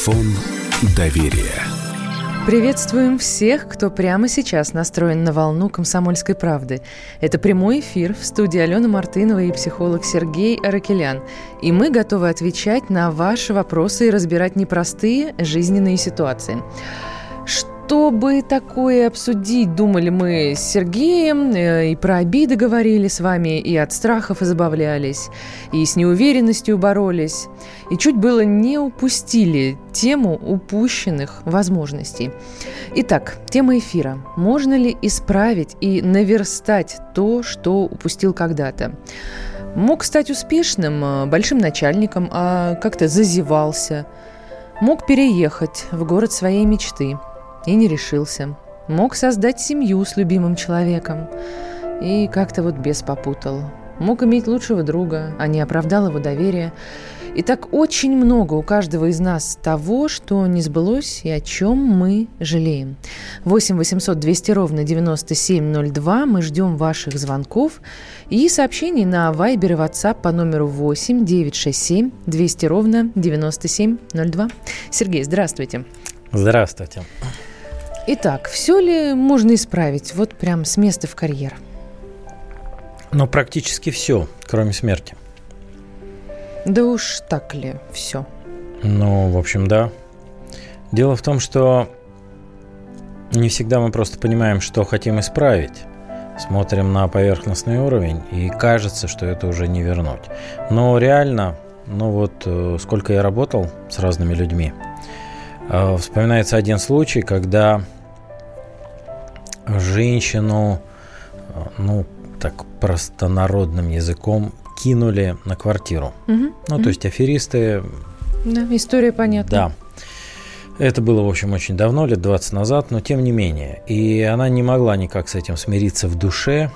Телефон доверия. Приветствуем всех, кто прямо сейчас настроен на волну «Комсомольской правды». Это прямой эфир в студии Алена Мартынова и психолог Сергей Аракелян. И мы готовы отвечать на ваши вопросы и разбирать непростые жизненные ситуации. Чтобы такое обсудить, думали мы с Сергеем, э, и про обиды говорили с вами, и от страхов избавлялись, и с неуверенностью боролись, и чуть было не упустили тему упущенных возможностей. Итак, тема эфира. Можно ли исправить и наверстать то, что упустил когда-то? Мог стать успешным, э, большим начальником, а как-то зазевался. Мог переехать в город своей мечты – и не решился. Мог создать семью с любимым человеком и как-то вот без попутал. Мог иметь лучшего друга, а не оправдал его доверие. И так очень много у каждого из нас того, что не сбылось и о чем мы жалеем. 8 800 200 ровно 9702. Мы ждем ваших звонков и сообщений на Viber и WhatsApp по номеру 8 967 200 ровно 9702. Сергей, здравствуйте. Здравствуйте. Итак, все ли можно исправить вот прям с места в карьер? Ну, практически все, кроме смерти. Да уж так ли все? Ну, в общем, да. Дело в том, что не всегда мы просто понимаем, что хотим исправить. Смотрим на поверхностный уровень, и кажется, что это уже не вернуть. Но реально, ну вот э, сколько я работал с разными людьми – вспоминается один случай, когда женщину, э, ну, так простонародным языком, кинули на квартиру. Угу, ну, угу. то есть аферисты... Да, история понятна. Да. Это было, в общем, очень давно, лет 20 назад, но тем не менее. И она не могла никак с этим смириться в душе,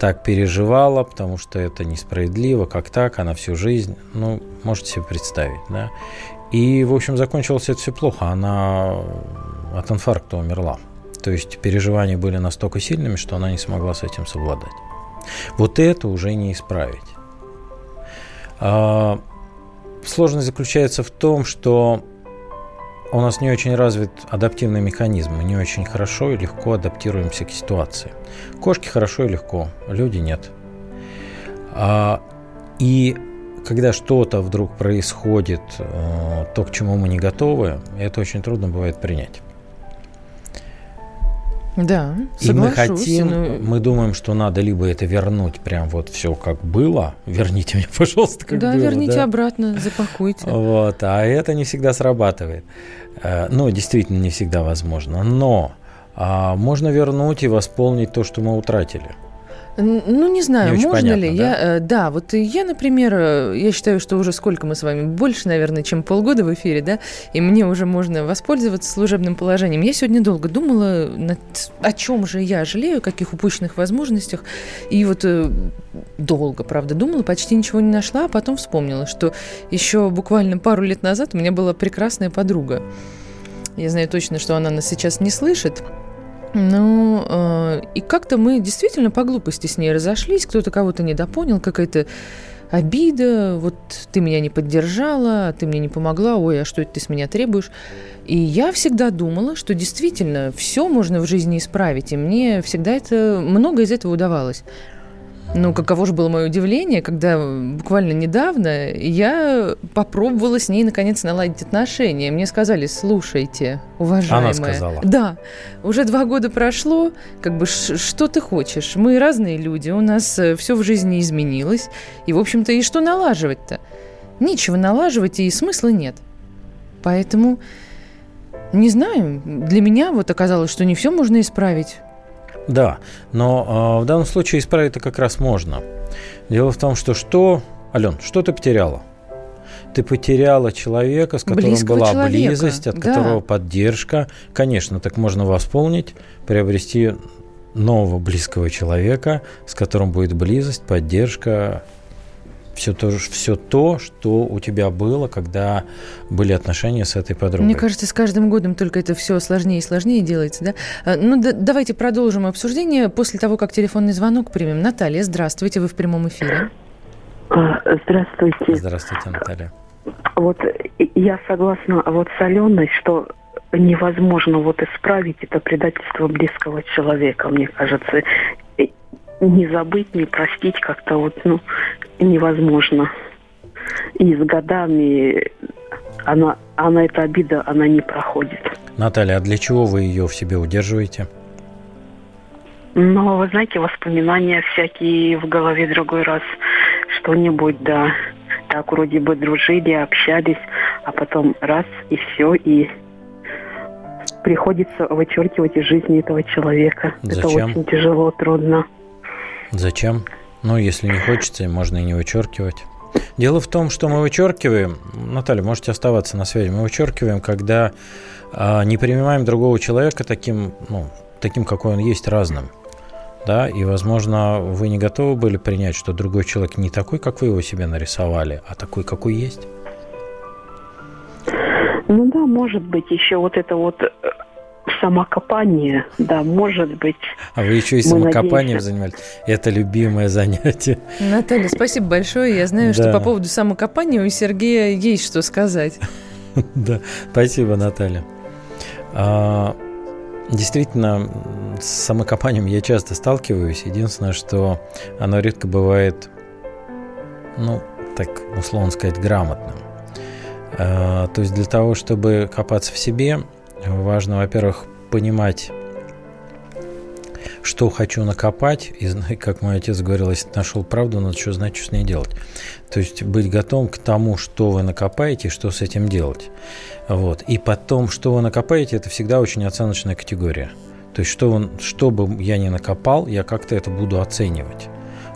так переживала, потому что это несправедливо, как так, она всю жизнь, ну, можете себе представить, да. И, в общем, закончилось это все плохо. Она от инфаркта умерла. То есть переживания были настолько сильными, что она не смогла с этим совладать. Вот это уже не исправить. А, сложность заключается в том, что у нас не очень развит адаптивный механизм. Мы не очень хорошо и легко адаптируемся к ситуации. Кошки хорошо и легко, люди нет. А, и когда что-то вдруг происходит, э, то, к чему мы не готовы, это очень трудно бывает принять. Да, И мы хотим, ну... мы думаем, что надо либо это вернуть прям вот все как было, верните мне, пожалуйста, как да, было. Верните да, верните обратно, запакуйте. Вот, а это не всегда срабатывает. Э, ну, действительно, не всегда возможно. Но а, можно вернуть и восполнить то, что мы утратили. Ну, не знаю, не можно понятно, ли. Да? Я, э, да, вот я, например, э, я считаю, что уже сколько мы с вами, больше, наверное, чем полгода в эфире, да, и мне уже можно воспользоваться служебным положением. Я сегодня долго думала, над, о чем же я жалею, о каких упущенных возможностях, и вот э, долго, правда, думала, почти ничего не нашла, а потом вспомнила, что еще буквально пару лет назад у меня была прекрасная подруга. Я знаю точно, что она нас сейчас не слышит. Ну, э, и как-то мы действительно по глупости с ней разошлись, кто-то кого-то недопонял, какая-то обида, вот ты меня не поддержала, ты мне не помогла, ой, а что это ты с меня требуешь? И я всегда думала, что действительно все можно в жизни исправить, и мне всегда это, много из этого удавалось. Ну, каково же было мое удивление, когда буквально недавно я попробовала с ней наконец наладить отношения. Мне сказали, слушайте, уважаемая. Она сказала. Да, уже два года прошло, как бы что ты хочешь? Мы разные люди, у нас э, все в жизни изменилось. И, в общем-то, и что налаживать-то? Нечего налаживать, и смысла нет. Поэтому, не знаю, для меня вот оказалось, что не все можно исправить. Да, но э, в данном случае исправить это как раз можно. Дело в том, что что, Ален, что ты потеряла? Ты потеряла человека, с которым Близкого была человека. близость, от да. которого поддержка. Конечно, так можно восполнить, приобрести нового близкого человека, с которым будет близость, поддержка, все то, все то, что у тебя было, когда были отношения с этой подругой. Мне кажется, с каждым годом только это все сложнее и сложнее делается. Да? А, ну, да, давайте продолжим обсуждение после того, как телефонный звонок примем. Наталья, здравствуйте, вы в прямом эфире. А, здравствуйте. Здравствуйте, Наталья. вот я согласна вот с Аленой, что невозможно вот исправить это предательство близкого человека, мне кажется. Не забыть, не простить как-то вот, ну, невозможно. И с годами она, она эта обида, она не проходит. Наталья, а для чего вы ее в себе удерживаете? Ну, вы знаете, воспоминания всякие в голове другой раз что-нибудь, да. Так вроде бы дружили, общались, а потом раз и все, и приходится вычеркивать из жизни этого человека. Зачем? Это очень тяжело, трудно. Зачем? Ну, если не хочется, можно и не вычеркивать. Дело в том, что мы вычеркиваем, Наталья, можете оставаться на связи, мы вычеркиваем, когда а, не принимаем другого человека таким, ну, таким, какой он есть, разным. Да, и, возможно, вы не готовы были принять, что другой человек не такой, как вы его себе нарисовали, а такой, какой есть. Ну да, может быть, еще вот это вот э, самокопание, да, может быть. А вы еще и самокопанием надеемся... занимались. Это любимое занятие. Наталья, спасибо большое. Я знаю, да. что по поводу самокопания у Сергея есть что сказать. Да, спасибо, Наталья. А, действительно, с самокопанием я часто сталкиваюсь. Единственное, что оно редко бывает, ну, так условно сказать, грамотным. А, то есть для того, чтобы копаться в себе, важно, во-первых, понимать, что хочу накопать, и, как мой отец говорил, если нашел правду, надо что знать, что с ней делать. То есть быть готовым к тому, что вы накопаете, что с этим делать. Вот. И потом, что вы накопаете, это всегда очень оценочная категория. То есть, что, вы, что бы я ни накопал, я как-то это буду оценивать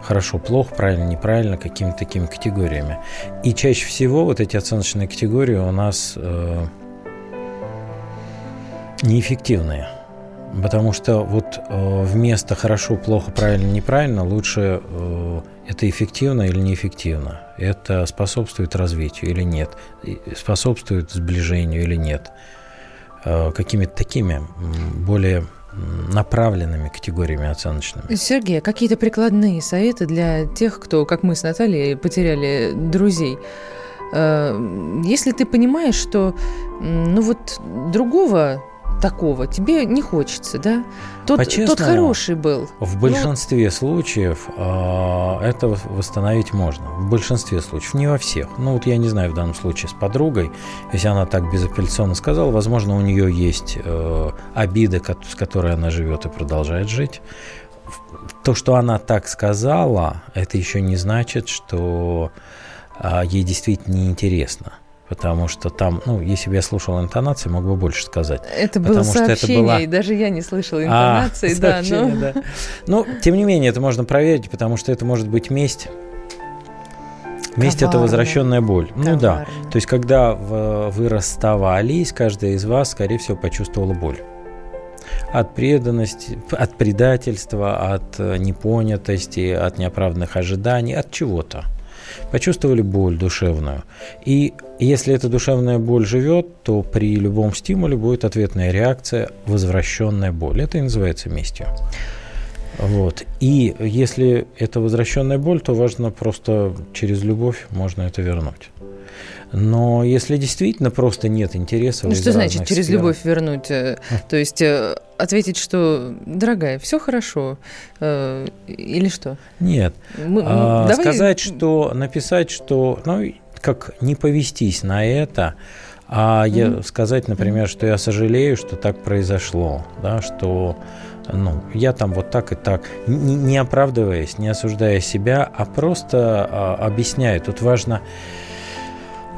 хорошо, плохо, правильно, неправильно, какими-то такими категориями. И чаще всего вот эти оценочные категории у нас э, неэффективные. Потому что вот э, вместо хорошо, плохо, правильно, неправильно лучше э, это эффективно или неэффективно. Это способствует развитию или нет. Способствует сближению или нет. Э, какими-то такими более направленными категориями оценочными. Сергей, какие-то прикладные советы для тех, кто, как мы с Натальей, потеряли друзей? Если ты понимаешь, что ну вот другого такого тебе не хочется, да? Тот, тот хороший был. В большинстве ну, случаев э, это восстановить можно. В большинстве случаев, не во всех. Ну вот я не знаю в данном случае с подругой, если она так безапелляционно сказала, возможно, у нее есть э, обида, с которой она живет и продолжает жить. То, что она так сказала, это еще не значит, что э, ей действительно неинтересно. Потому что там, ну, если бы я слушал интонации, мог бы больше сказать. Это было сообщение, что это была... и даже я не слышала а, интонации, а, да, но... да. Ну, тем не менее, это можно проверить, потому что это может быть месть. Месть это возвращенная боль. Коварная. Ну да. То есть, когда вы расставались, каждая из вас, скорее всего, почувствовала боль. От преданности, от предательства, от э, непонятости, от неоправданных ожиданий, от чего-то почувствовали боль душевную. И если эта душевная боль живет, то при любом стимуле будет ответная реакция, возвращенная боль. Это и называется местью. Вот. И если это возвращенная боль, то важно просто через любовь можно это вернуть. Но если действительно просто нет интереса... Ну, что значит через сфер... любовь вернуть? Э, то есть э, ответить, что, дорогая, все хорошо, э, или что? Нет. Мы, а, давай... Сказать, что, написать, что, ну, как не повестись на это, а mm-hmm. я, сказать, например, что я сожалею, что так произошло, да, что ну, я там вот так и так, не, не оправдываясь, не осуждая себя, а просто а, объясняю. Тут важно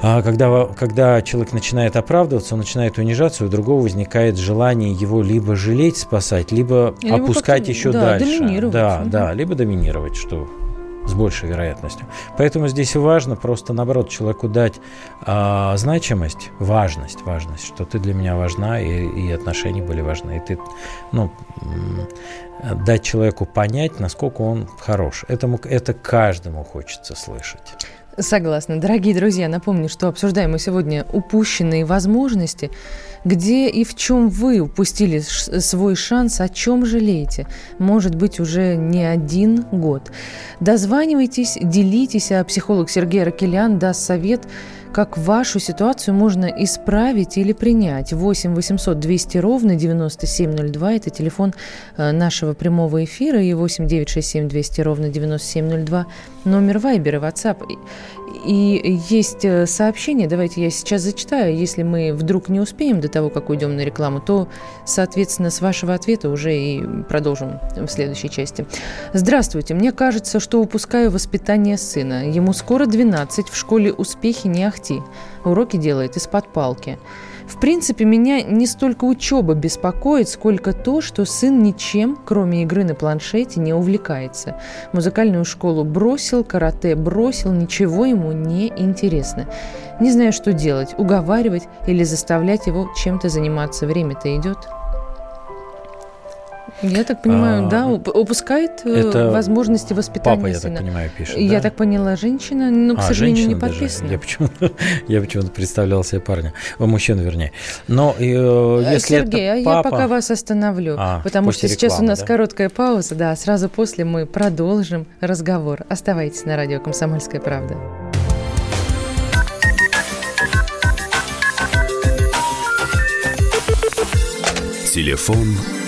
а когда, когда человек начинает оправдываться, он начинает унижаться, у другого возникает желание его либо жалеть, спасать, либо, либо опускать еще да, дальше. Доминировать. Да, угу. да, либо доминировать, что с большей вероятностью. Поэтому здесь важно просто, наоборот, человеку дать а, значимость, важность, важность, что ты для меня важна, и, и отношения были важны. И ты, ну, дать человеку понять, насколько он хорош. Этому, это каждому хочется слышать. Согласна. Дорогие друзья, напомню, что обсуждаем мы сегодня упущенные возможности. Где и в чем вы упустили свой шанс, о чем жалеете? Может быть, уже не один год. Дозванивайтесь, делитесь, а психолог Сергей Ракелян даст совет, как вашу ситуацию можно исправить или принять. 8 800 200 ровно 9702 – это телефон э, нашего прямого эфира, и 8 967 200 ровно 9702 – номер Вайбера WhatsApp. И есть э, сообщение, давайте я сейчас зачитаю. Если мы вдруг не успеем до того, как уйдем на рекламу, то, соответственно, с вашего ответа уже и продолжим в следующей части. Здравствуйте. Мне кажется, что упускаю воспитание сына. Ему скоро 12, в школе успехи не ахти. Уроки делает из-под палки. В принципе, меня не столько учеба беспокоит, сколько то, что сын ничем, кроме игры на планшете, не увлекается. Музыкальную школу бросил, карате бросил, ничего ему не интересно. Не знаю, что делать, уговаривать или заставлять его чем-то заниматься. Время-то идет. Я так понимаю, а, да, упускает э, это возможности воспитания папа, сына. я так понимаю, пишет. Я да? так поняла, женщина, но, к а, сожалению, не подписана. Я почему-то, я почему-то представлял себе парня, о, мужчину, вернее. Но э, э если Сергей, это папа... а я пока вас остановлю, а, потому что сейчас рекламы, у нас да? короткая пауза, да, сразу после мы продолжим разговор. Оставайтесь на радио «Комсомольская правда». Телефон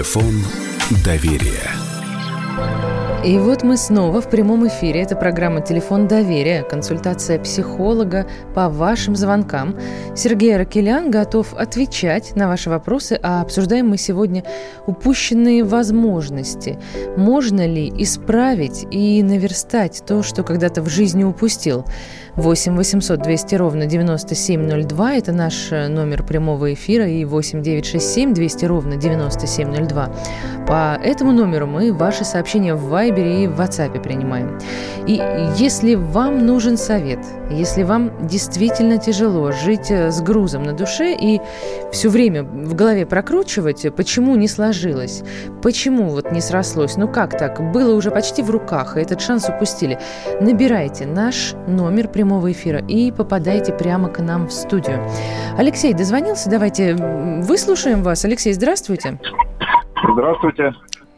Телефон доверия. И вот мы снова в прямом эфире. Это программа «Телефон доверия», консультация психолога по вашим звонкам. Сергей Ракелян готов отвечать на ваши вопросы, а обсуждаем мы сегодня упущенные возможности. Можно ли исправить и наверстать то, что когда-то в жизни упустил? 8 800 200 ровно 9702 – это наш э, номер прямого эфира, и 8 967 200 ровно 9702. По этому номеру мы ваши сообщения в Вайбере и в WhatsApp принимаем. И если вам нужен совет, если вам действительно тяжело жить э, с грузом на душе и все время в голове прокручивать, почему не сложилось, почему вот не срослось, ну как так, было уже почти в руках, и этот шанс упустили, набирайте наш номер прямого эфира и попадайте прямо к нам в студию. Алексей дозвонился, давайте выслушаем вас. Алексей, здравствуйте. Здравствуйте.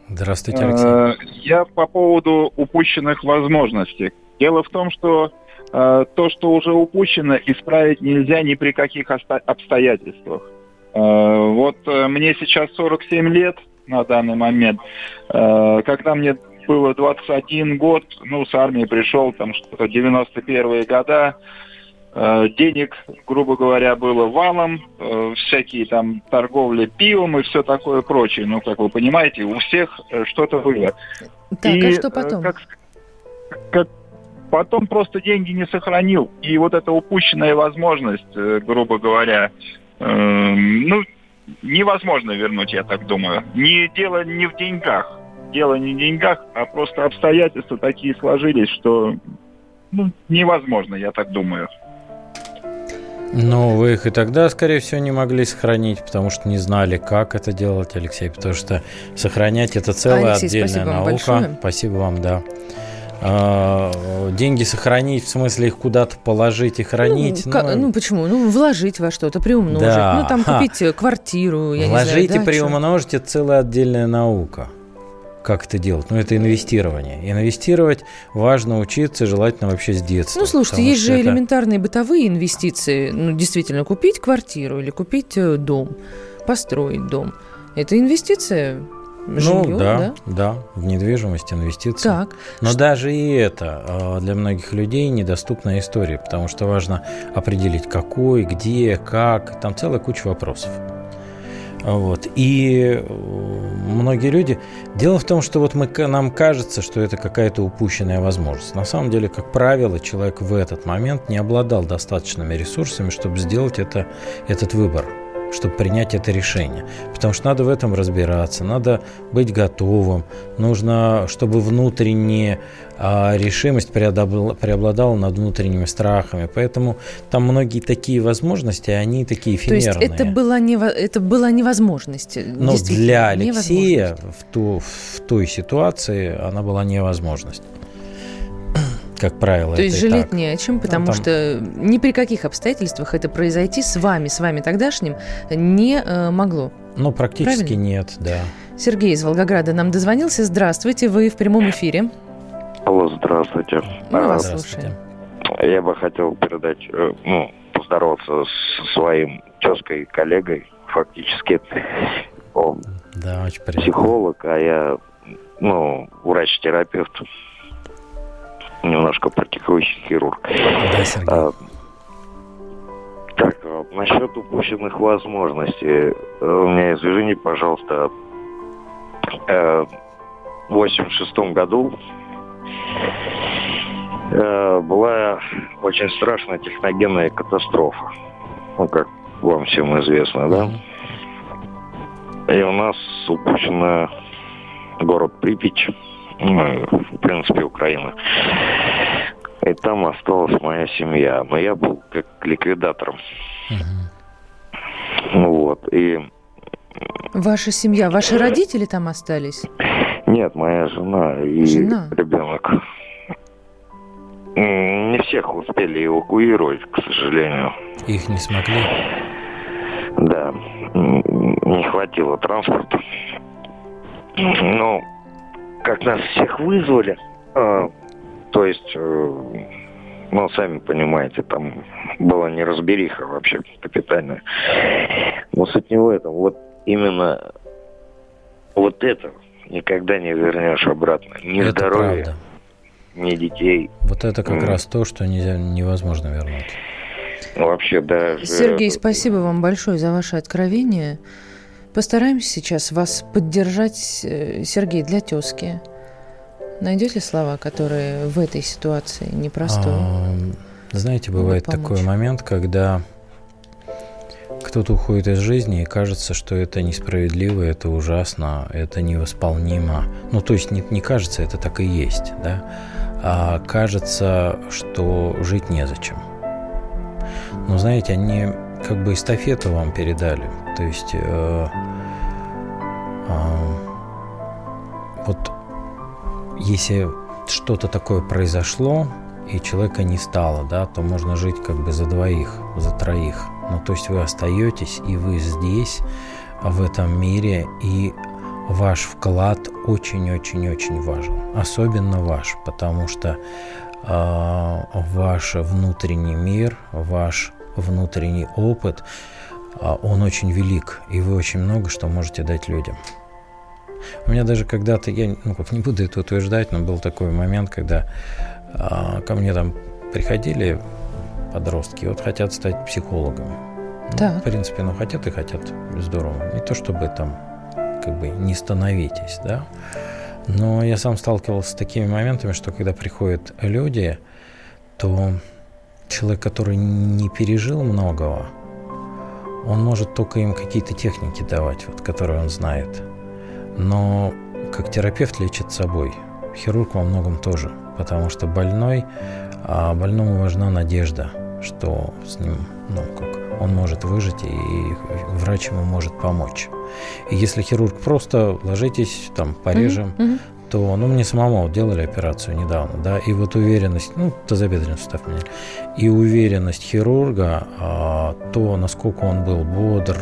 Здравствуйте, Алексей. Э, я по поводу упущенных возможностей. Дело в том, что э, то, что уже упущено, исправить нельзя ни при каких обстоятельствах. Э, вот мне сейчас 47 лет на данный момент. Когда мне было 21 год, ну, с армии пришел, там что-то 91-е года, Э, денег, грубо говоря, было валом, э, всякие там торговли пивом и все такое прочее. Ну, как вы понимаете, у всех э, что-то было. Так, и, а что потом? Как, как, потом просто деньги не сохранил. И вот эта упущенная возможность, грубо говоря, э, ну, невозможно вернуть, я так думаю. Не дело не в деньгах. Дело не в деньгах, а просто обстоятельства такие сложились, что ну, невозможно, я так думаю. Ну, вы их и тогда, скорее всего, не могли сохранить, потому что не знали, как это делать, Алексей, потому что сохранять это целая Алексей, отдельная спасибо наука. Вам спасибо вам, да. А, деньги сохранить, в смысле их куда-то положить и хранить. Ну, ну, ну почему? Ну, вложить во что-то, приумножить. Да. Ну, там купить Ха. квартиру, я Вложить не знаю, и приумножить – это целая отдельная наука как это делать? Ну, это инвестирование. Инвестировать важно учиться, желательно вообще с детства. Ну, слушайте, есть же это... элементарные бытовые инвестиции. Ну, действительно, купить квартиру или купить э, дом, построить дом. Это инвестиция Жилье, ну да, да, да, в недвижимость инвестиции. Так. Но что... даже и это э, для многих людей недоступная история, потому что важно определить, какой, где, как, там целая куча вопросов. Вот. И э, многие люди... Дело в том, что вот мы, нам кажется, что это какая-то упущенная возможность. На самом деле, как правило, человек в этот момент не обладал достаточными ресурсами, чтобы сделать это, этот выбор чтобы принять это решение. Потому что надо в этом разбираться, надо быть готовым, нужно, чтобы внутренняя а, решимость преобладала над внутренними страхами. Поэтому там многие такие возможности, они такие эфемерные. То есть это была, не, это была невозможность. Но для Алексея в, ту, в той ситуации она была невозможность как правило. То есть жалеть так. не о чем, потому ну, там... что ни при каких обстоятельствах это произойти с вами, с вами тогдашним не э, могло. Ну, практически Правильно? нет, да. Сергей из Волгограда нам дозвонился. Здравствуйте, вы в прямом эфире. Алло, здравствуйте. Мы вас слушаем. Я бы хотел передать, э, ну, поздороваться со своим тезкой коллегой, фактически. Он да, очень приятно. психолог, а я, ну, врач-терапевт немножко практикующий хирург. Да, Сергей. А, так, а, насчет упущенных возможностей. Э, у меня, извини, пожалуйста, э, в 86 году э, была очень страшная техногенная катастрофа. Ну, как вам всем известно, да? И у нас упущена город Припять ну, в принципе, Украина. И там осталась моя семья. Но я был как ликвидатором. Угу. Вот. И... Ваша семья, ваши родители там остались? Нет, моя жена и жена? ребенок. Не всех успели эвакуировать, к сожалению. Их не смогли? Да, не хватило транспорта. Ну, как нас всех вызвали, э, то есть, э, ну, сами понимаете, там была неразбериха вообще капитальная. Но суть не в этом. Вот именно вот это никогда не вернешь обратно. Ни это здоровья, правда. ни детей. Вот это как mm. раз то, что нельзя, невозможно вернуть. Вообще, даже... Сергей, спасибо вам большое за ваше откровение. Постараемся сейчас вас поддержать, э, Сергей, для тезки. Найдете слова, которые в этой ситуации непростой? А, знаете, бывает такой момент, когда кто-то уходит из жизни, и кажется, что это несправедливо, это ужасно, это невосполнимо. Ну, то есть не, не кажется, это так и есть, да? А кажется, что жить незачем. Но знаете, они как бы эстафету вам передали. То есть э, э, вот если что-то такое произошло и человека не стало, да, то можно жить как бы за двоих, за троих. Ну, то есть вы остаетесь, и вы здесь, в этом мире, и ваш вклад очень-очень-очень важен. Особенно ваш, потому что э, ваш внутренний мир, ваш внутренний опыт, а, он очень велик, и вы очень много что можете дать людям. У меня даже когда-то, я ну, как не буду это утверждать, но был такой момент, когда а, ко мне там приходили подростки, вот хотят стать психологами. Да. Ну, в принципе, ну хотят и хотят, здорово. Не то чтобы там как бы не становитесь, да. Но я сам сталкивался с такими моментами, что когда приходят люди, то человек, который не пережил многого, он может только им какие-то техники давать, вот, которые он знает. Но как терапевт лечит собой. Хирург во многом тоже, потому что больной, а больному важна надежда, что с ним, ну, как он может выжить, и врач ему может помочь. И если хирург просто ложитесь, там, порежем, mm-hmm то, ну, мне самому делали операцию недавно, да, и вот уверенность, ну, тазобедренный сустав меняли, и уверенность хирурга, а, то, насколько он был бодр,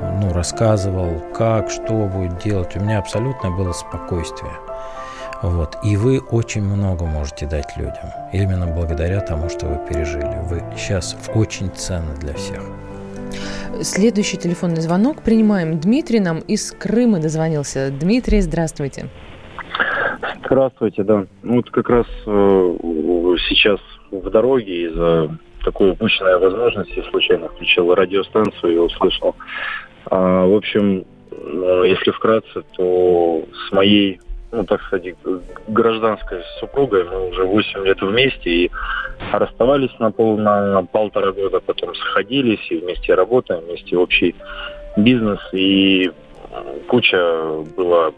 ну, рассказывал, как, что будет делать, у меня абсолютно было спокойствие. Вот. И вы очень много можете дать людям. Именно благодаря тому, что вы пережили. Вы сейчас очень ценны для всех. Следующий телефонный звонок принимаем. Дмитрий нам из Крыма дозвонился. Дмитрий, здравствуйте. Здравствуйте, да. Ну, вот как раз э, сейчас в дороге из-за такой упущенной возможности случайно включил радиостанцию и услышал. А, в общем, э, если вкратце, то с моей, ну, так сказать, гражданской супругой мы уже 8 лет вместе, и расставались на, пол, на, на полтора года, потом сходились и вместе работаем, вместе общий бизнес. И куча было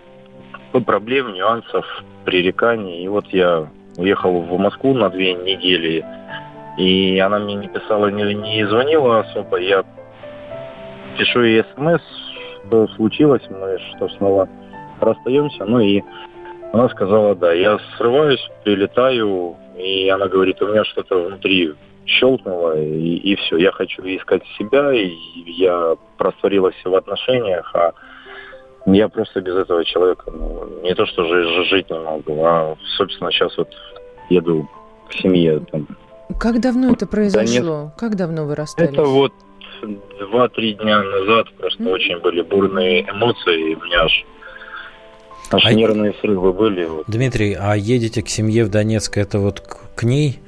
проблем, нюансов, пререканий. И вот я уехал в Москву на две недели, и она мне не писала, не, не звонила особо. Я пишу ей смс, что случилось, мы что снова расстаемся. Ну и она сказала, да, я срываюсь, прилетаю, и она говорит, у меня что-то внутри щелкнуло, и, и все, я хочу искать себя, и я растворилась в отношениях, а я просто без этого человека, ну, не то что жить не могу, а, собственно, сейчас вот еду к семье. Там. Как давно это произошло? Да как давно вы расстались? Это вот два-три дня назад просто mm-hmm. очень были бурные эмоции, и у меня аж Аж а... нервные срывы были. Вот. Дмитрий, а едете к семье в Донецк, это вот к, к ней?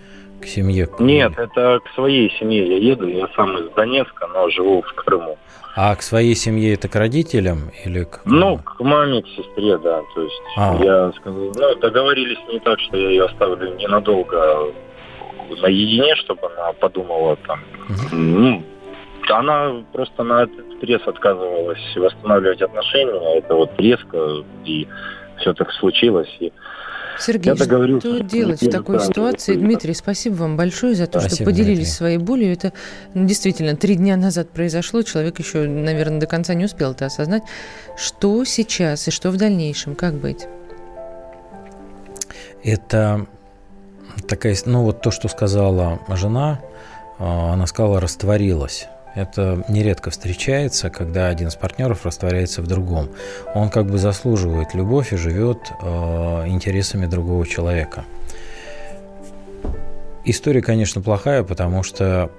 К семье? К... Нет, это к своей семье я еду. Я сам из Донецка, но живу в Крыму. А к своей семье это к родителям или к... Ну, к маме, к сестре, да. То есть а. я сказал, ну, договорились не так, что я ее оставлю ненадолго наедине, чтобы она подумала там, угу. ну, она просто на этот пресс отказывалась восстанавливать отношения. Это вот резко, и все так случилось. И Сергей, что делать в такой ситуации? Дмитрий, спасибо вам большое за то, спасибо, что поделились Дмитрий. своей болью. Это ну, действительно три дня назад произошло. Человек еще, наверное, до конца не успел это осознать. Что сейчас и что в дальнейшем? Как быть? Это такая, ну вот то, что сказала жена, а, она сказала, растворилась. Это нередко встречается, когда один из партнеров растворяется в другом. Он как бы заслуживает любовь и живет э, интересами другого человека. История, конечно, плохая, потому что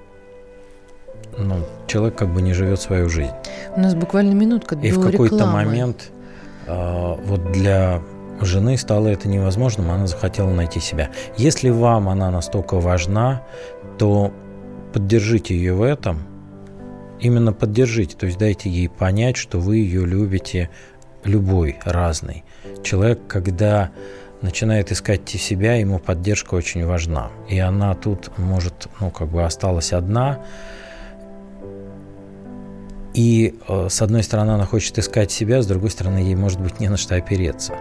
ну, человек как бы не живет свою жизнь. У нас буквально минутка И в какой-то момент э, вот для жены стало это невозможным, она захотела найти себя. Если вам она настолько важна, то поддержите ее в этом – именно поддержите, то есть дайте ей понять, что вы ее любите любой, разный. Человек, когда начинает искать себя, ему поддержка очень важна. И она тут, может, ну, как бы осталась одна. И э, с одной стороны, она хочет искать себя, с другой стороны, ей может быть не на что опереться.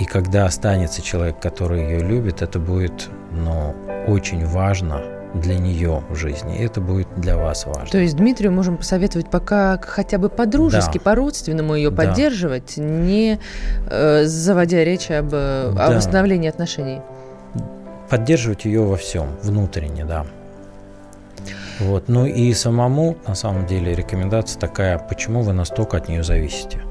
И когда останется человек, который ее любит, это будет, ну, очень важно для нее в жизни. И это будет для вас важно. То есть Дмитрию можем посоветовать пока хотя бы по-дружески, да. по-родственному ее да. поддерживать, не э, заводя речь об, да. о восстановлении отношений. Поддерживать ее во всем, внутренне, да. Вот. Ну и самому, на самом деле, рекомендация такая, почему вы настолько от нее зависите.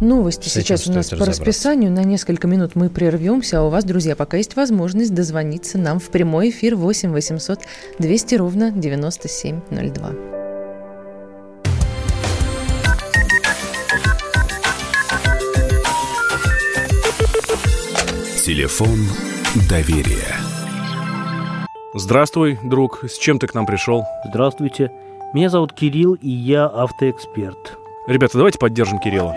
Новости сейчас у нас по расписанию. На несколько минут мы прервемся, а у вас, друзья, пока есть возможность дозвониться нам в прямой эфир 8 800 200 ровно 9702. Телефон доверия. Здравствуй, друг. С чем ты к нам пришел? Здравствуйте. Меня зовут Кирилл, и я автоэксперт. Ребята, давайте поддержим Кирилла.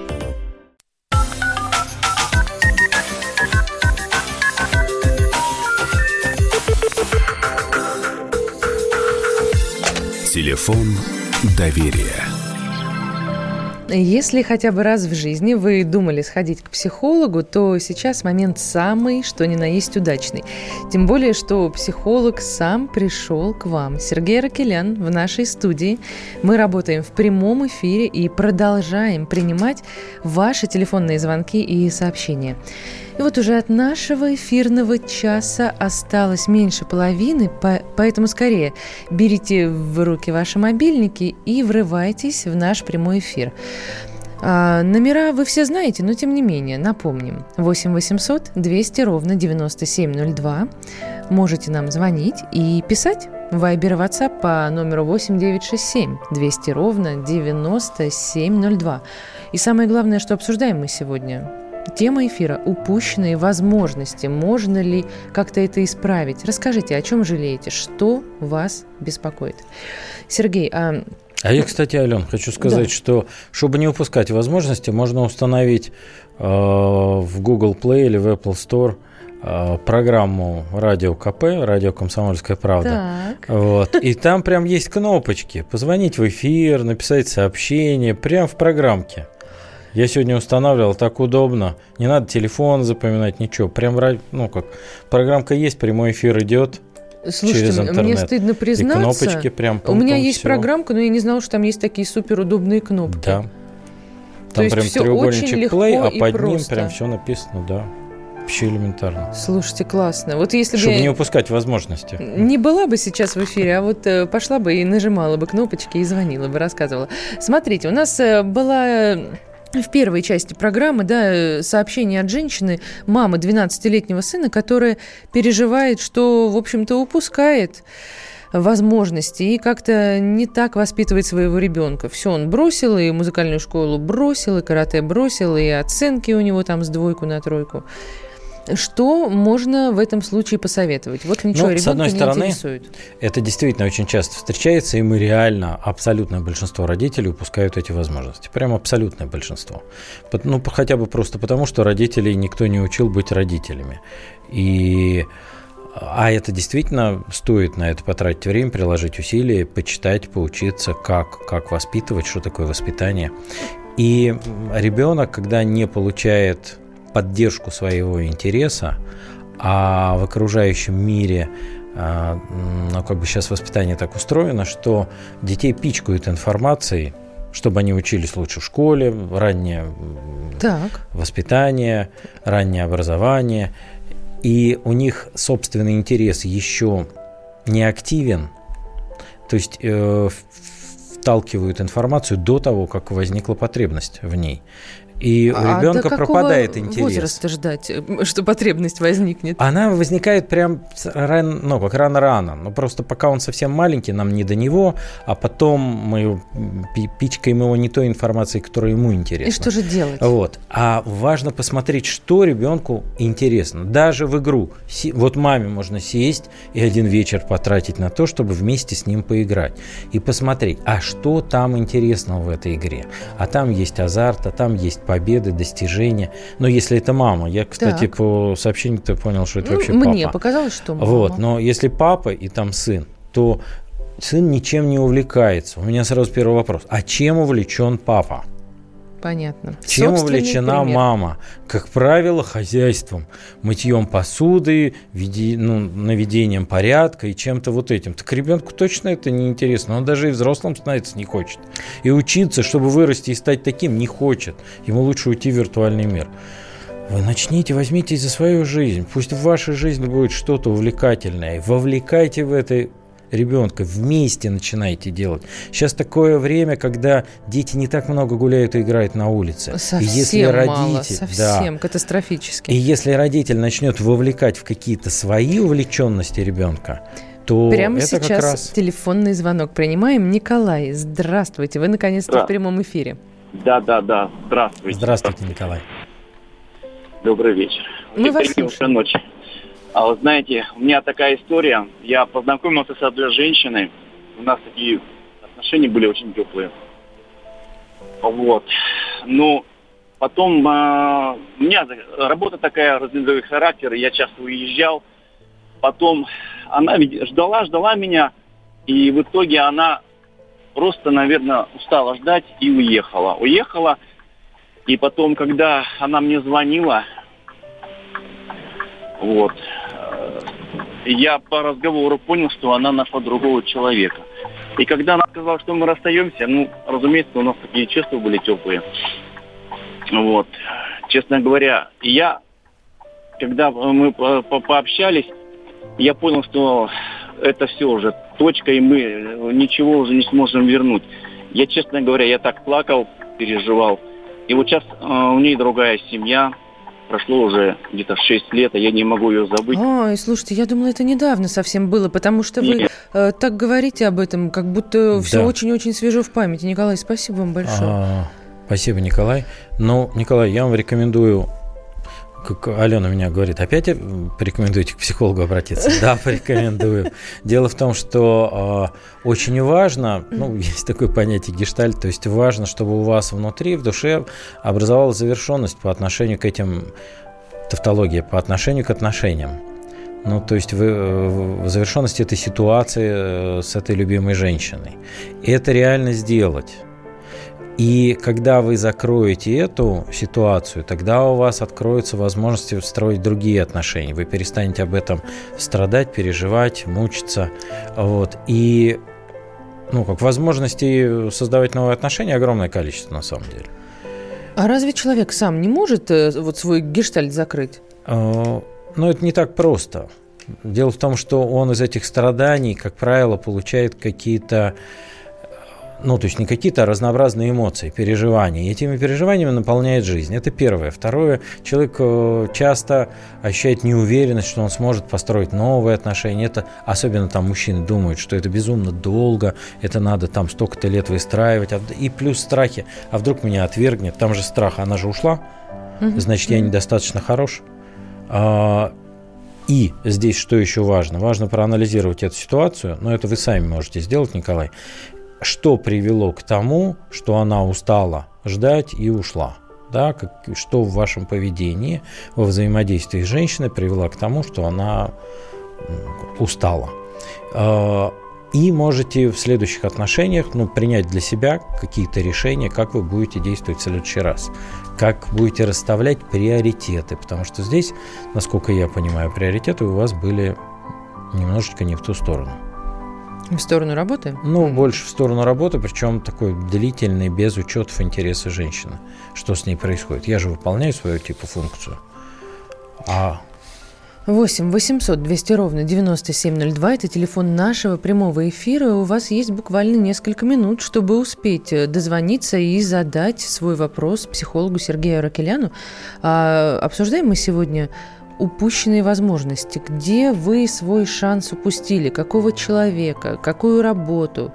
Телефон доверия. Если хотя бы раз в жизни вы думали сходить к психологу, то сейчас момент самый, что ни на есть удачный. Тем более, что психолог сам пришел к вам. Сергей Ракелян в нашей студии. Мы работаем в прямом эфире и продолжаем принимать ваши телефонные звонки и сообщения. И вот уже от нашего эфирного часа осталось меньше половины, поэтому скорее берите в руки ваши мобильники и врывайтесь в наш прямой эфир. А, номера вы все знаете, но тем не менее, напомним. 8 800 200 ровно 9702. Можете нам звонить и писать Вайбер WhatsApp по номеру 8967 200 ровно 9702. И самое главное, что обсуждаем мы сегодня. Тема эфира – упущенные возможности. Можно ли как-то это исправить? Расскажите, о чем жалеете? Что вас беспокоит? Сергей, а а я, кстати, Ален, хочу сказать, да. что чтобы не упускать возможности, можно установить э, в Google Play или в Apple Store – Э, программу Радио КП, Радио Комсомольская правда. Так. Вот. И там прям есть кнопочки. Позвонить в эфир, написать сообщение, прям в программке. Я сегодня устанавливал, так удобно. Не надо телефон запоминать, ничего. Прям, ну как, программка есть, прямой эфир идет. Слушайте, через интернет. мне стыдно признаться. И кнопочки прям. У меня есть все. программка, но я не знала, что там есть такие суперудобные кнопки. Да. Там То прям треугольничек play, а под просто. ним прям все написано, да. Вообще элементарно. Слушайте, классно. Вот если Чтобы бы не упускать возможности. Не была бы сейчас в эфире, а вот э, пошла бы и нажимала бы кнопочки и звонила бы, рассказывала. Смотрите, у нас э, была э, в первой части программы да, сообщение от женщины, мамы 12-летнего сына, которая переживает, что, в общем-то, упускает возможности и как-то не так воспитывает своего ребенка. Все, он бросил, и музыкальную школу бросил, и карате бросил, и оценки у него там с двойку на тройку. Что можно в этом случае посоветовать? Вот ничего ну, с одной не стороны, интересует. Это действительно очень часто встречается, и мы реально, абсолютное большинство родителей упускают эти возможности. Прям абсолютное большинство. Ну, хотя бы просто потому, что родителей никто не учил быть родителями. И а это действительно стоит на это потратить время, приложить усилия, почитать, поучиться, как, как воспитывать, что такое воспитание. И ребенок, когда не получает поддержку своего интереса, а в окружающем мире а, ну, как бы сейчас воспитание так устроено, что детей пичкают информацией, чтобы они учились лучше в школе, раннее так. воспитание, раннее образование, и у них собственный интерес еще не активен, то есть э, вталкивают информацию до того, как возникла потребность в ней. И у а ребенка пропадает интерес. возраста ждать, э, что потребность возникнет? Она возникает прям рано, ну, как рано-рано. Но просто пока он совсем маленький, нам не до него, а потом мы пичкаем его не той информацией, которая ему интересна. И что же делать? Вот. А важно посмотреть, что ребенку интересно. Даже в игру. Вот маме можно сесть и один вечер потратить на то, чтобы вместе с ним поиграть. И посмотреть, а что там интересного в этой игре. А там есть азарт, а там есть победы, достижения. Но если это мама, я, кстати, так. по сообщению-то понял, что это ну, вообще мне папа. Мне показалось, что мама. Вот, но если папа и там сын, то сын ничем не увлекается. У меня сразу первый вопрос. А чем увлечен папа? Понятно. Чем увлечена пример. мама? Как правило, хозяйством, мытьем посуды, веди, ну, наведением порядка и чем-то вот этим. Так ребенку точно это не интересно. Он даже и взрослым становиться не хочет. И учиться, чтобы вырасти и стать таким, не хочет. Ему лучше уйти в виртуальный мир. Вы начните, возьмитесь за свою жизнь. Пусть в вашей жизни будет что-то увлекательное. Вовлекайте в это ребенка, вместе начинаете делать. Сейчас такое время, когда дети не так много гуляют и играют на улице. Совсем и если мало, родитель, совсем да, катастрофически. И если родитель начнет вовлекать в какие-то свои увлеченности ребенка, то Прямо это сейчас как раз... телефонный звонок принимаем. Николай, здравствуйте, вы наконец-то да. в прямом эфире. Да, да, да, здравствуйте. Здравствуйте, Николай. Добрый вечер. Мы вас слушаем. ночи. А вот знаете, у меня такая история. Я познакомился с одной женщиной. У нас такие отношения были очень теплые. Вот. Ну, потом э, у меня работа такая, разновидный характер, я часто уезжал. Потом она ждала, ждала меня, и в итоге она просто, наверное, устала ждать и уехала. Уехала, и потом, когда она мне звонила, вот, я по разговору понял, что она нашла другого человека. И когда она сказала, что мы расстаемся, ну, разумеется, у нас такие чувства были теплые. Вот. Честно говоря, я, когда мы по пообщались, я понял, что это все уже точка, и мы ничего уже не сможем вернуть. Я, честно говоря, я так плакал, переживал. И вот сейчас э, у нее другая семья, прошло уже где-то 6 лет, а я не могу ее забыть. Ой, слушайте, я думала, это недавно совсем было, потому что вы э, так говорите об этом, как будто да. все очень-очень свежо в памяти. Николай, спасибо вам большое. А, спасибо, Николай. Ну, Николай, я вам рекомендую как Алена меня говорит, опять порекомендуете к психологу обратиться? Да, порекомендую. Дело в том, что э, очень важно, ну, есть такое понятие гештальт, то есть важно, чтобы у вас внутри, в душе образовалась завершенность по отношению к этим, тавтология, по отношению к отношениям. Ну, то есть вы, в завершенности этой ситуации э, с этой любимой женщиной. И это реально сделать. И когда вы закроете эту ситуацию, тогда у вас откроются возможности строить другие отношения. Вы перестанете об этом страдать, переживать, мучиться. Вот. И ну, как возможностей создавать новые отношения огромное количество на самом деле. А разве человек сам не может э, вот свой гештальт закрыть? А, ну, это не так просто. Дело в том, что он из этих страданий, как правило, получает какие-то ну, то есть не какие-то разнообразные эмоции, переживания. И этими переживаниями наполняет жизнь. Это первое. Второе, человек э, часто ощущает неуверенность, что он сможет построить новые отношения. Это особенно там мужчины думают, что это безумно долго, это надо там столько-то лет выстраивать. А и плюс страхи. А вдруг меня отвергнет? Там же страх, она же ушла, значит, я недостаточно хорош. А, и здесь что еще важно? Важно проанализировать эту ситуацию, но это вы сами можете сделать, Николай что привело к тому, что она устала ждать и ушла. Да, как, что в вашем поведении, во взаимодействии с женщиной привело к тому, что она устала. А, и можете в следующих отношениях ну, принять для себя какие-то решения, как вы будете действовать в следующий раз, как будете расставлять приоритеты, потому что здесь, насколько я понимаю, приоритеты у вас были немножечко не в ту сторону. В сторону работы? Ну, больше в сторону работы, причем такой длительный, без учетов интереса женщины. Что с ней происходит? Я же выполняю свою типа функцию. А 8 800 200 ровно 9702 – это телефон нашего прямого эфира. У вас есть буквально несколько минут, чтобы успеть э, дозвониться и задать свой вопрос психологу Сергею Аракеляну. А, обсуждаем мы сегодня упущенные возможности, где вы свой шанс упустили, какого человека, какую работу,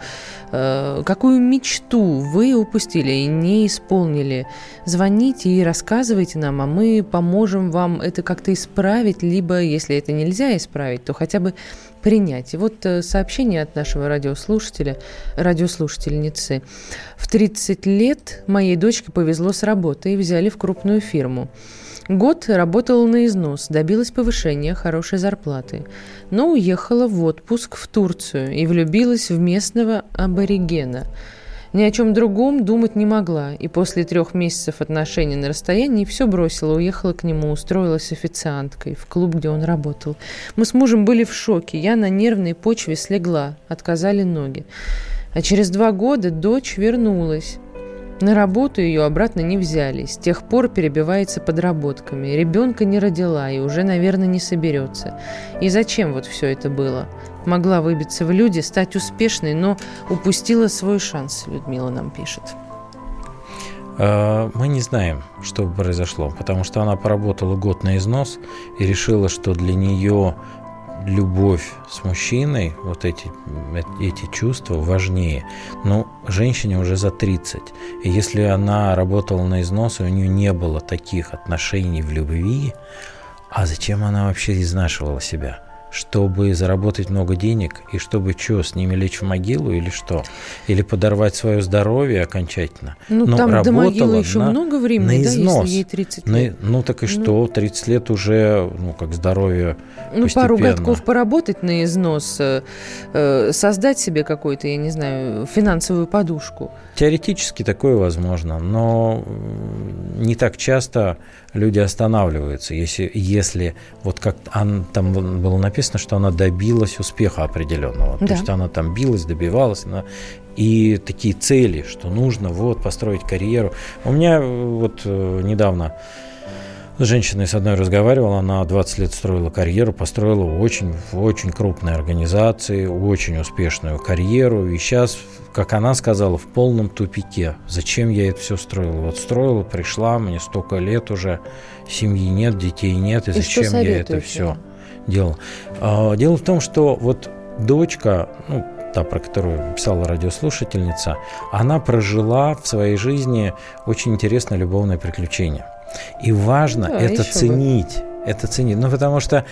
э, какую мечту вы упустили и не исполнили. Звоните и рассказывайте нам, а мы поможем вам это как-то исправить, либо, если это нельзя исправить, то хотя бы принять. И вот э, сообщение от нашего радиослушателя, радиослушательницы. В 30 лет моей дочке повезло с работой и взяли в крупную фирму. Год работала на износ, добилась повышения, хорошей зарплаты. Но уехала в отпуск в Турцию и влюбилась в местного аборигена. Ни о чем другом думать не могла, и после трех месяцев отношений на расстоянии все бросила, уехала к нему, устроилась официанткой в клуб, где он работал. Мы с мужем были в шоке, я на нервной почве слегла, отказали ноги. А через два года дочь вернулась. На работу ее обратно не взяли. С тех пор перебивается подработками. Ребенка не родила и уже, наверное, не соберется. И зачем вот все это было? Могла выбиться в люди, стать успешной, но упустила свой шанс, Людмила нам пишет. А, мы не знаем, что произошло, потому что она поработала год на износ и решила, что для нее любовь с мужчиной, вот эти, эти чувства важнее. Но женщине уже за 30. И если она работала на износ, и у нее не было таких отношений в любви, а зачем она вообще изнашивала себя? Чтобы заработать много денег и чтобы что, с ними лечь в могилу или что? Или подорвать свое здоровье окончательно? Ну, Но там до могилы еще на, много времени, на износ. да, если ей 30 лет. На, ну, так и ну, что, 30 лет уже, ну, как здоровье Ну, постепенно. пару годков поработать на износ, э, э, создать себе какую-то, я не знаю, финансовую подушку. Теоретически такое возможно, но не так часто люди останавливаются, если, если вот как там было написано, что она добилась успеха определенного. Да. То есть она там билась, добивалась, она, и такие цели, что нужно вот построить карьеру. У меня вот э, недавно С женщиной с одной разговаривал, она 20 лет строила карьеру, построила очень, очень крупной организации, очень успешную карьеру. И сейчас, как она сказала, в полном тупике. Зачем я это все строила? Вот строила, пришла, мне столько лет уже, семьи нет, детей нет, и, и зачем я это все делал? А, дело в том, что вот дочка, ну, та, про которую писала радиослушательница, она прожила в своей жизни очень интересное любовное приключение. И важно да, это ценить. Бы. Это ценить. Ну, потому что,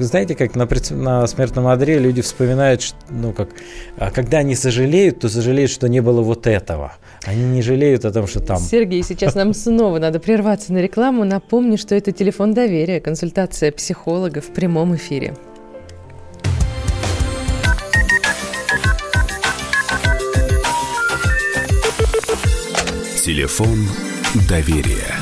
знаете, как на, на смертном одре люди вспоминают, что, ну, как, а когда они сожалеют, то сожалеют, что не было вот этого. Они не жалеют о том, что там. Сергей, сейчас нам снова надо прерваться на рекламу. Напомню, что это телефон доверия, консультация психолога в прямом эфире. Телефон доверия.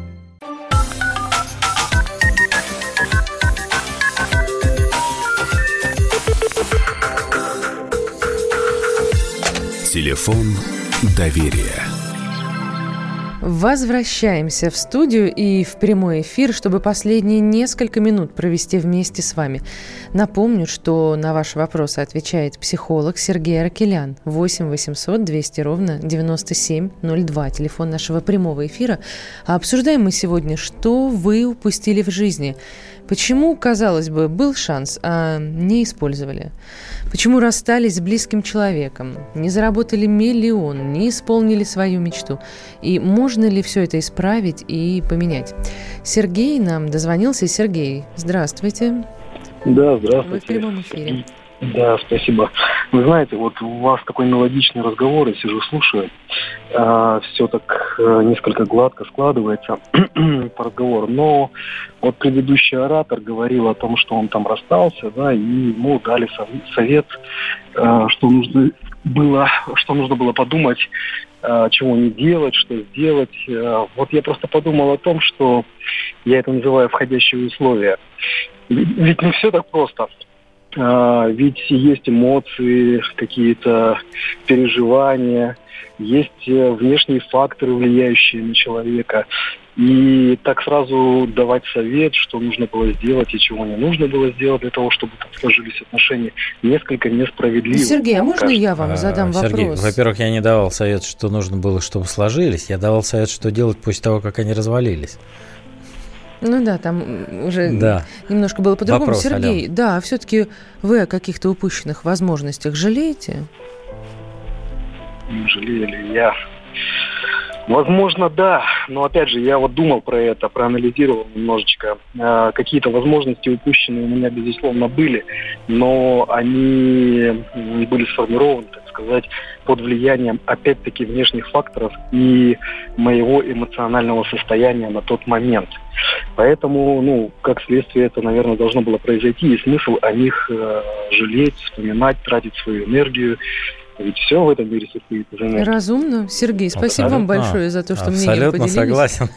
Телефон доверия. Возвращаемся в студию и в прямой эфир, чтобы последние несколько минут провести вместе с вами. Напомню, что на ваши вопросы отвечает психолог Сергей Аракелян. 8 800 200 ровно 9702. Телефон нашего прямого эфира. А обсуждаем мы сегодня, что вы упустили в жизни – Почему, казалось бы, был шанс, а не использовали? Почему расстались с близким человеком, не заработали миллион, не исполнили свою мечту? И можно ли все это исправить и поменять? Сергей нам дозвонился. Сергей, здравствуйте. Да, здравствуйте. Вы в прямом эфире. Да, спасибо. Вы знаете, вот у вас такой мелодичный разговор, я сижу, слушаю. А, все так а, несколько гладко складывается по разговору. Но вот предыдущий оратор говорил о том, что он там расстался, да, и ему дали совет, а, что нужно было, что нужно было подумать, а, чего не делать, что сделать. А, вот я просто подумал о том, что я это называю входящие условия. Ведь не все так просто. А, ведь есть эмоции, какие-то переживания, есть э, внешние факторы, влияющие на человека. И так сразу давать совет, что нужно было сделать и чего не нужно было сделать для того, чтобы там сложились отношения, несколько несправедливо. Сергей, а можно кажется. я вам задам а, вопрос? Сергей, во-первых, я не давал совет, что нужно было, чтобы сложились. Я давал совет, что делать после того, как они развалились. Ну да, там уже да. немножко было по-другому. Вопрос, Сергей, Ален. да, все-таки вы о каких-то упущенных возможностях жалеете? Жалею ли я? Возможно, да. Но опять же, я вот думал про это, проанализировал немножечко. Э, какие-то возможности упущенные у меня, безусловно, были, но они не были сформированы, так сказать, под влиянием, опять-таки, внешних факторов и моего эмоционального состояния на тот момент. Поэтому, ну, как следствие, это, наверное, должно было произойти, и смысл о них э, жалеть, вспоминать, тратить свою энергию ведь все в этом мире состоит из энергии. Разумно. Сергей, спасибо абсолютно, вам большое за то, что мнением поделились. согласен.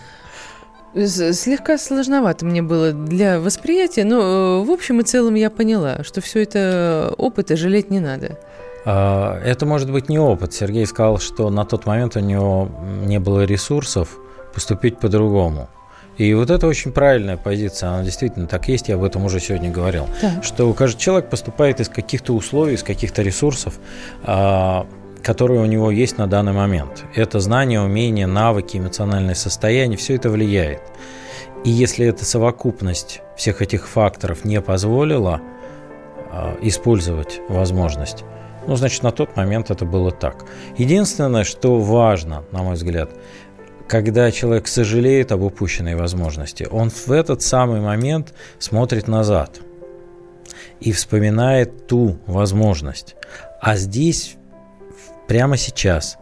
Слегка сложновато мне было для восприятия, но э, в общем и целом я поняла, что все это опыт и жалеть не надо. А, это может быть не опыт. Сергей сказал, что на тот момент у него не было ресурсов поступить по-другому. И вот это очень правильная позиция, она действительно так есть, я об этом уже сегодня говорил, да. что каждый человек поступает из каких-то условий, из каких-то ресурсов, а, которые у него есть на данный момент. Это знания, умения, навыки, эмоциональное состояние, все это влияет. И если эта совокупность всех этих факторов не позволила а, использовать возможность, ну, значит, на тот момент это было так. Единственное, что важно, на мой взгляд, когда человек сожалеет об упущенной возможности, он в этот самый момент смотрит назад и вспоминает ту возможность. А здесь, прямо сейчас,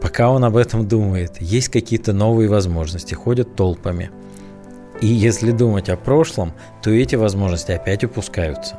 пока он об этом думает, есть какие-то новые возможности, ходят толпами. И если думать о прошлом, то эти возможности опять упускаются.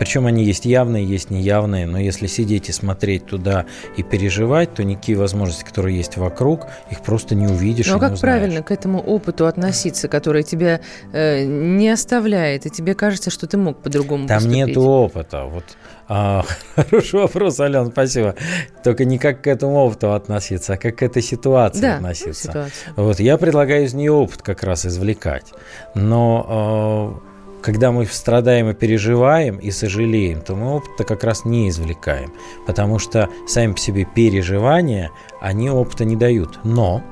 Причем они есть явные, есть неявные, но если сидеть и смотреть туда и переживать, то никакие возможности, которые есть вокруг, их просто не увидишь. Ну а как правильно к этому опыту относиться, который тебя э, не оставляет, и тебе кажется, что ты мог по-другому Там поступить? нет опыта. Вот а, хороший вопрос, Ален, спасибо. Только не как к этому опыту относиться, а как к этой ситуации да, относиться. Ситуация. Вот я предлагаю из нее опыт как раз извлекать. Но э, когда мы страдаем и переживаем и сожалеем, то мы опыта как раз не извлекаем, потому что сами по себе переживания они опыта не дают. Но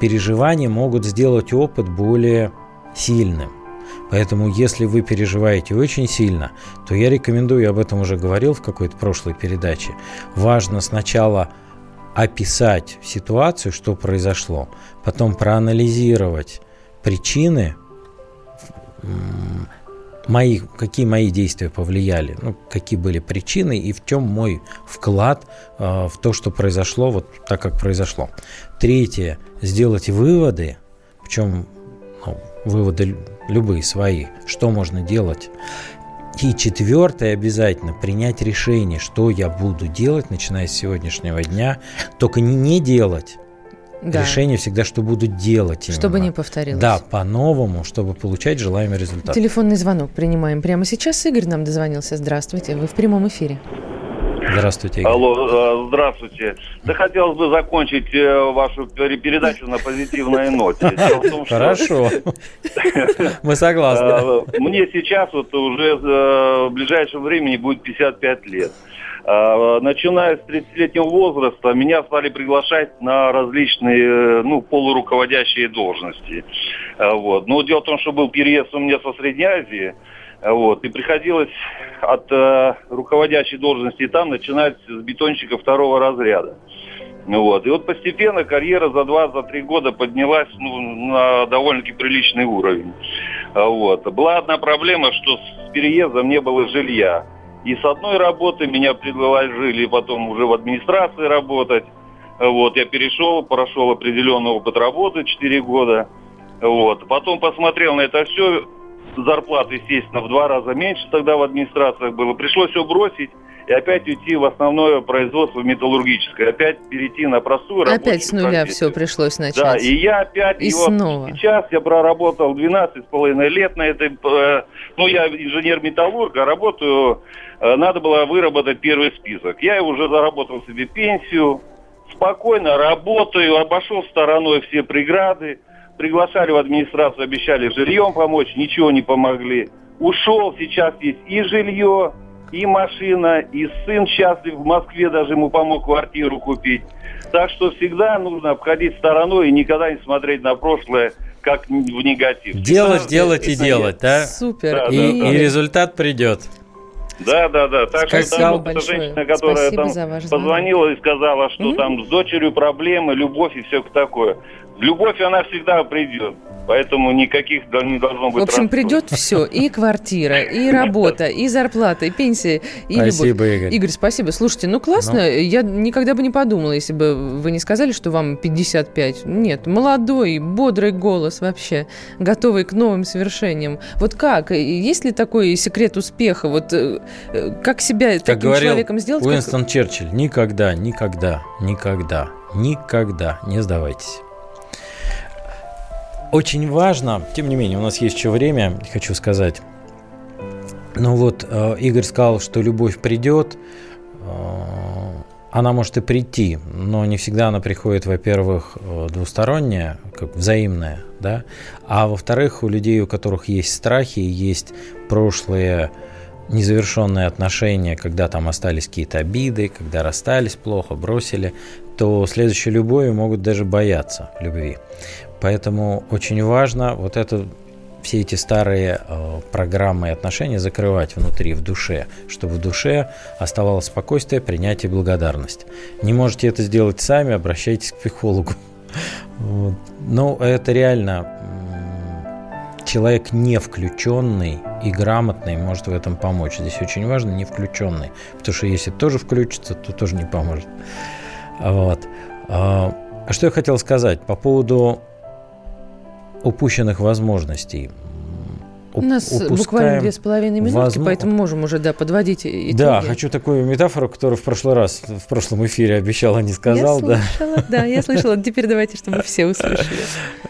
переживания могут сделать опыт более сильным. Поэтому, если вы переживаете очень сильно, то я рекомендую, я об этом уже говорил в какой-то прошлой передаче, важно сначала описать ситуацию, что произошло, потом проанализировать причины, мои, какие мои действия повлияли, ну, какие были причины и в чем мой вклад э, в то, что произошло, вот так, как произошло. Третье, сделать выводы, причем ну, выводы любые свои, что можно делать. И четвертое обязательно принять решение, что я буду делать, начиная с сегодняшнего дня. Только не делать. Да. Решение всегда, что буду делать. Именно. Чтобы не повторилось. Да, по-новому, чтобы получать желаемый результат. Телефонный звонок принимаем прямо сейчас. Игорь нам дозвонился. Здравствуйте, вы в прямом эфире. Здравствуйте, Игорь. Алло, здравствуйте. Да хотелось бы закончить э, вашу передачу на позитивной ноте. Том, Хорошо. Мы согласны. Э, мне сейчас вот уже э, в ближайшем времени будет 55 лет. Начиная с 30-летнего возраста меня стали приглашать на различные ну, полуруководящие должности. Вот. Но дело в том, что был переезд у меня со Средней Азии, вот. И приходилось от э, руководящей должности там начинать с бетонщика второго разряда. Вот. И вот постепенно карьера за два-за три года поднялась ну, на довольно-таки приличный уровень. Вот. Была одна проблема, что с переездом не было жилья. И с одной работы меня предложили потом уже в администрации работать. Вот. Я перешел, прошел определенный опыт работы 4 года. Вот. Потом посмотрел на это все, зарплаты, естественно, в два раза меньше тогда в администрациях было. Пришлось все бросить и опять уйти в основное производство металлургическое, опять перейти на простую работу. Опять с нуля все пришлось начать. Да, и я опять, и, и снова. Сейчас я проработал 12 с половиной лет на этой, э, ну я инженер-металлург, а работаю, э, надо было выработать первый список. Я уже заработал себе пенсию, спокойно работаю, обошел стороной все преграды, приглашали в администрацию, обещали жильем помочь, ничего не помогли. Ушел, сейчас есть и жилье, и машина, и сын счастлив в Москве, даже ему помог квартиру купить. Так что всегда нужно обходить стороной и никогда не смотреть на прошлое как в негатив. Делать, Всегда делать и делать, да? Супер. Да, и, да, да. и результат придет. Да, да, да. Так как что там вот женщина, которая Спасибо там позвонила и сказала, что mm-hmm. там с дочерью проблемы, любовь и все такое. Любовь, она всегда придет. Поэтому никаких не должно быть. В общем, придет все. И квартира, и работа, и зарплата, и пенсия, и спасибо, любовь. Игорь. Игорь, спасибо. Слушайте, ну классно. Но... Ну. Я никогда бы не подумала, если бы вы не сказали, что вам 55. Нет, молодой, бодрый голос вообще, готовый к новым свершениям. Вот как? Есть ли такой секрет успеха? Вот э, как себя как таким говорил человеком сделать? Уинстон как... Черчилль, никогда, никогда, никогда, никогда не сдавайтесь. Очень важно, тем не менее, у нас есть еще время, хочу сказать. Ну вот, э, Игорь сказал, что любовь придет, э, она может и прийти, но не всегда она приходит, во-первых, э, двусторонняя, как взаимная, да, а во-вторых, у людей, у которых есть страхи, есть прошлые незавершенные отношения, когда там остались какие-то обиды, когда расстались плохо, бросили, то следующей любовью могут даже бояться любви. Поэтому очень важно вот это все эти старые э, программы и отношения закрывать внутри, в душе, чтобы в душе оставалось спокойствие, принятие и благодарность. Не можете это сделать сами, обращайтесь к психологу. Вот. Но это реально человек не включенный и грамотный может в этом помочь. Здесь очень важно не включенный, потому что если тоже включится, то тоже не поможет. Вот. А, а что я хотел сказать по поводу упущенных возможностей. у нас буквально две с половиной минутки, возможно... поэтому можем уже да, подводить итоги. Да, хочу такую метафору, которую в прошлый раз, в прошлом эфире обещал, а не сказал. Я да. слышала, да, я слышала. Теперь давайте, чтобы все услышали.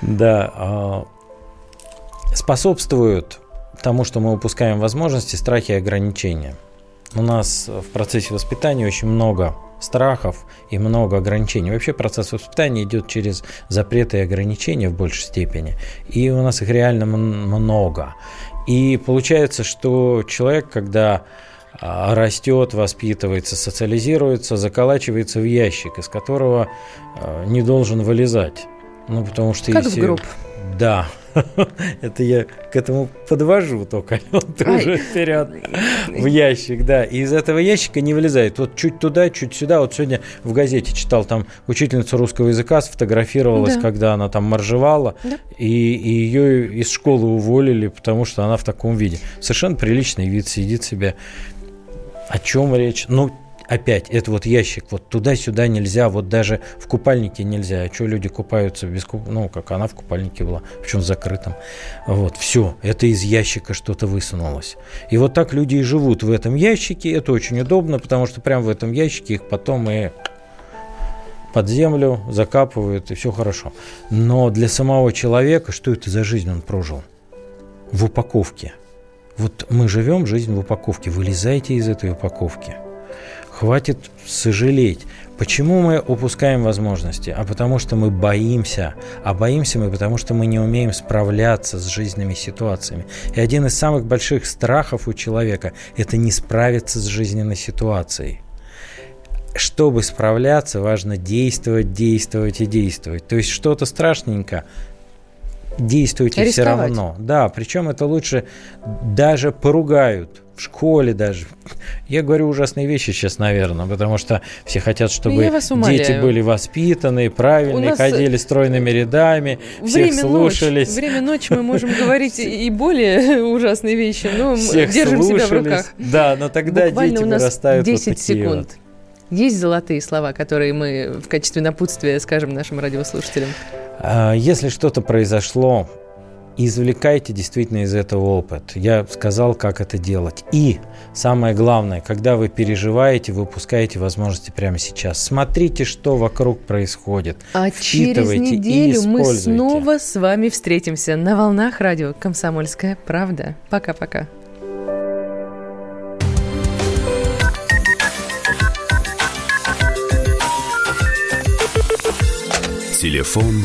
Да, а, способствуют тому, что мы упускаем возможности, страхи и ограничения. У нас в процессе воспитания очень много страхов и много ограничений. Вообще процесс воспитания идет через запреты и ограничения в большей степени. И у нас их реально много. И получается, что человек, когда а, растет, воспитывается, социализируется, заколачивается в ящик, из которого а, не должен вылезать. Ну, потому что как если... в гроб. Да, Это я к этому подвожу только, ты уже вперед в ящик, да. И из этого ящика не вылезает. Вот чуть туда, чуть сюда. Вот сегодня в газете читал, там учительница русского языка сфотографировалась, да. когда она там моржевала, да. и, и ее из школы уволили, потому что она в таком виде. Совершенно приличный вид, сидит себе. О чем речь? Ну, опять, это вот ящик, вот туда-сюда нельзя, вот даже в купальнике нельзя. А что люди купаются без куп... Ну, как она в купальнике была, причем закрытом. Вот, все, это из ящика что-то высунулось. И вот так люди и живут в этом ящике. Это очень удобно, потому что прямо в этом ящике их потом и под землю закапывают, и все хорошо. Но для самого человека, что это за жизнь он прожил? В упаковке. Вот мы живем жизнь в упаковке. Вылезайте из этой упаковки – Хватит сожалеть. Почему мы упускаем возможности? А потому что мы боимся. А боимся мы, потому что мы не умеем справляться с жизненными ситуациями. И один из самых больших страхов у человека – это не справиться с жизненной ситуацией. Чтобы справляться, важно действовать, действовать и действовать. То есть что-то страшненько, действуйте все равно. Да, причем это лучше даже поругают в школе даже. Я говорю ужасные вещи сейчас, наверное, потому что все хотят, чтобы дети были воспитанные, правильные, ходили стройными рядами, всех слушались. Ночь. Время ночи мы можем говорить и более ужасные вещи, но всех держим слушались. себя в руках. Да, но тогда Буквально дети у нас вырастают 10 вот секунд. Вот. Есть золотые слова, которые мы в качестве напутствия скажем нашим радиослушателям? А, если что-то произошло, извлекайте действительно из этого опыт. Я сказал, как это делать. И самое главное, когда вы переживаете, вы упускаете возможности прямо сейчас. Смотрите, что вокруг происходит. А через неделю мы снова с вами встретимся на волнах радио «Комсомольская правда». Пока-пока. Телефон